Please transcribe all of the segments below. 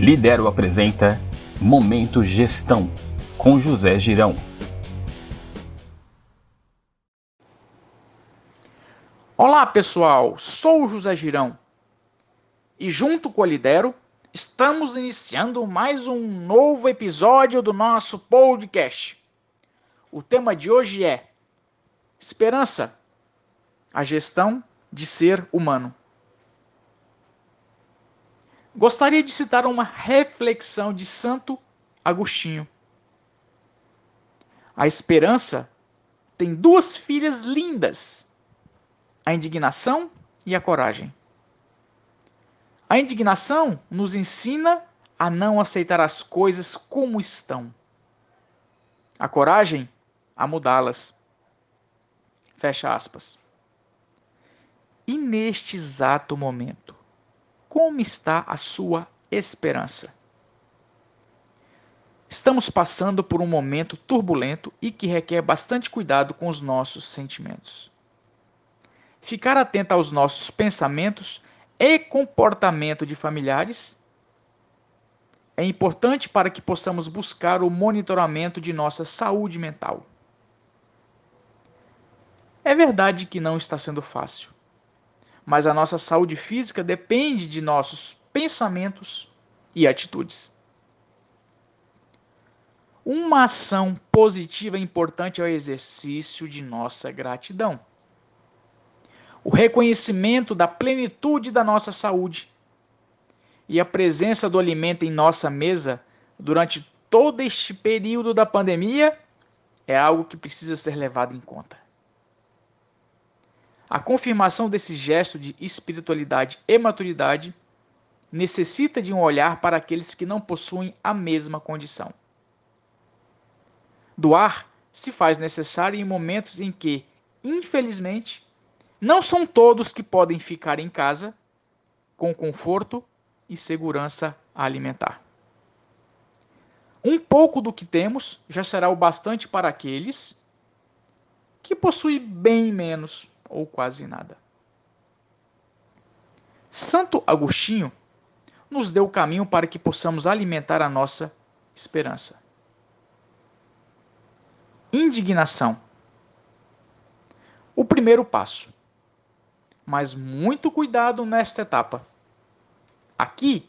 Lidero apresenta Momento Gestão com José Girão. Olá pessoal, sou José Girão e junto com a Lidero estamos iniciando mais um novo episódio do nosso podcast. O tema de hoje é Esperança, a gestão de ser humano. Gostaria de citar uma reflexão de Santo Agostinho. A esperança tem duas filhas lindas: a indignação e a coragem. A indignação nos ensina a não aceitar as coisas como estão. A coragem a mudá-las. Fecha aspas. E neste exato momento, como está a sua esperança? Estamos passando por um momento turbulento e que requer bastante cuidado com os nossos sentimentos. Ficar atento aos nossos pensamentos e comportamento de familiares é importante para que possamos buscar o monitoramento de nossa saúde mental. É verdade que não está sendo fácil mas a nossa saúde física depende de nossos pensamentos e atitudes. Uma ação positiva importante é o exercício de nossa gratidão. O reconhecimento da plenitude da nossa saúde e a presença do alimento em nossa mesa durante todo este período da pandemia é algo que precisa ser levado em conta. A confirmação desse gesto de espiritualidade e maturidade necessita de um olhar para aqueles que não possuem a mesma condição. Doar se faz necessário em momentos em que, infelizmente, não são todos que podem ficar em casa com conforto e segurança alimentar. Um pouco do que temos já será o bastante para aqueles que possuem bem menos ou quase nada. Santo Agostinho nos deu o caminho para que possamos alimentar a nossa esperança. Indignação. O primeiro passo. Mas muito cuidado nesta etapa. Aqui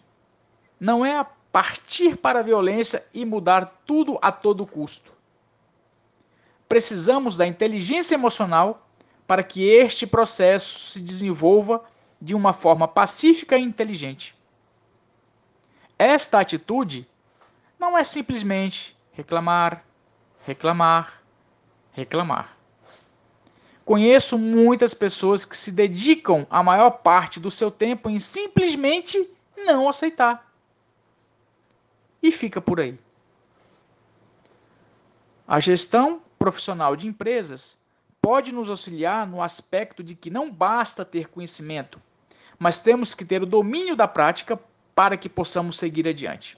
não é a partir para a violência e mudar tudo a todo custo. Precisamos da inteligência emocional para que este processo se desenvolva de uma forma pacífica e inteligente. Esta atitude não é simplesmente reclamar, reclamar, reclamar. Conheço muitas pessoas que se dedicam a maior parte do seu tempo em simplesmente não aceitar. E fica por aí. A gestão profissional de empresas pode nos auxiliar no aspecto de que não basta ter conhecimento, mas temos que ter o domínio da prática para que possamos seguir adiante.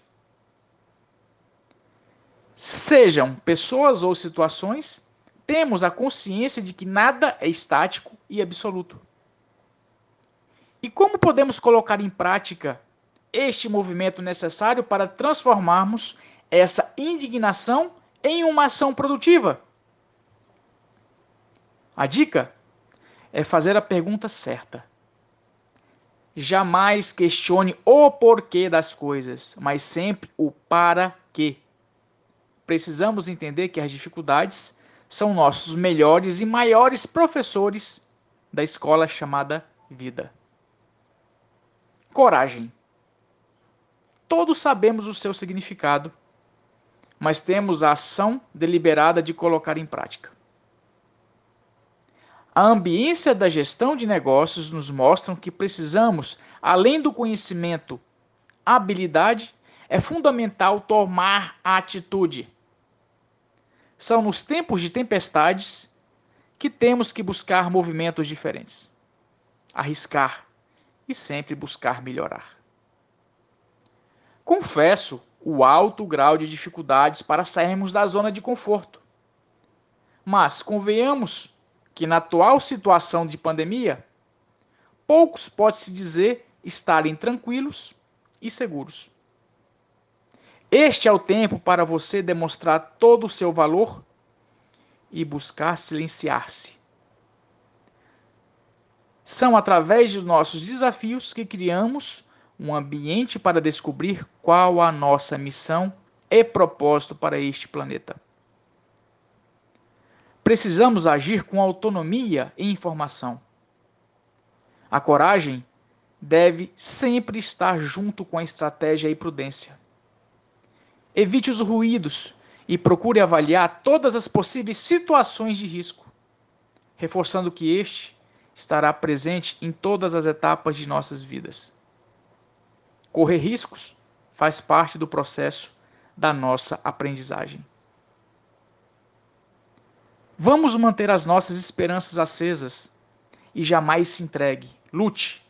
Sejam pessoas ou situações, temos a consciência de que nada é estático e absoluto. E como podemos colocar em prática este movimento necessário para transformarmos essa indignação em uma ação produtiva? A dica é fazer a pergunta certa. Jamais questione o porquê das coisas, mas sempre o para quê. Precisamos entender que as dificuldades são nossos melhores e maiores professores da escola chamada vida. Coragem. Todos sabemos o seu significado, mas temos a ação deliberada de colocar em prática. A ambiência da gestão de negócios nos mostram que precisamos, além do conhecimento, habilidade, é fundamental tomar a atitude. São nos tempos de tempestades que temos que buscar movimentos diferentes, arriscar e sempre buscar melhorar. Confesso o alto grau de dificuldades para sairmos da zona de conforto. Mas convenhamos que na atual situação de pandemia, poucos pode-se dizer estarem tranquilos e seguros. Este é o tempo para você demonstrar todo o seu valor e buscar silenciar-se. São através dos nossos desafios que criamos um ambiente para descobrir qual a nossa missão e propósito para este planeta. Precisamos agir com autonomia e informação. A coragem deve sempre estar junto com a estratégia e prudência. Evite os ruídos e procure avaliar todas as possíveis situações de risco, reforçando que este estará presente em todas as etapas de nossas vidas. Correr riscos faz parte do processo da nossa aprendizagem. Vamos manter as nossas esperanças acesas e jamais se entregue. Lute.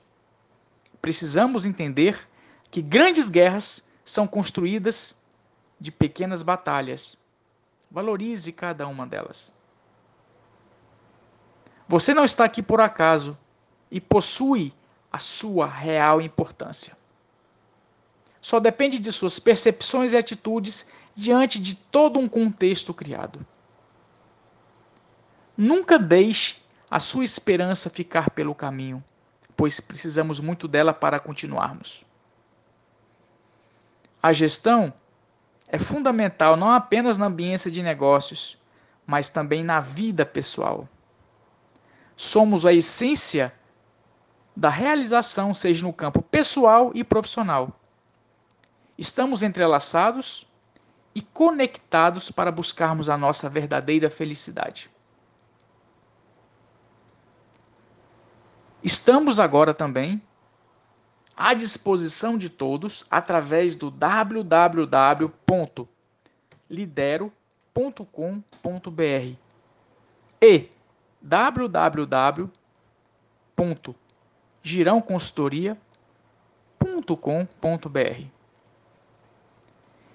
Precisamos entender que grandes guerras são construídas de pequenas batalhas. Valorize cada uma delas. Você não está aqui por acaso e possui a sua real importância. Só depende de suas percepções e atitudes diante de todo um contexto criado. Nunca deixe a sua esperança ficar pelo caminho, pois precisamos muito dela para continuarmos. A gestão é fundamental não apenas na ambiência de negócios, mas também na vida pessoal. Somos a essência da realização, seja no campo pessoal e profissional. Estamos entrelaçados e conectados para buscarmos a nossa verdadeira felicidade. Estamos agora também à disposição de todos através do www.lidero.com.br e www.girãoconsultoria.com.br.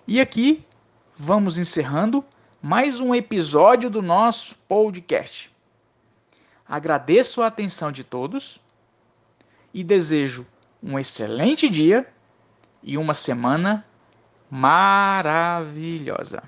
E aqui vamos encerrando mais um episódio do nosso podcast. Agradeço a atenção de todos e desejo um excelente dia e uma semana maravilhosa.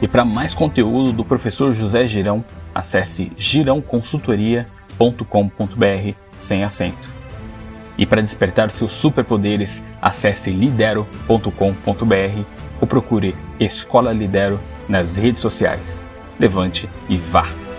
E para mais conteúdo do professor José Girão, acesse girãoconsultoria.com.br sem acento. E para despertar seus superpoderes, acesse lidero.com.br ou procure Escola Lidero nas redes sociais. Levante e vá!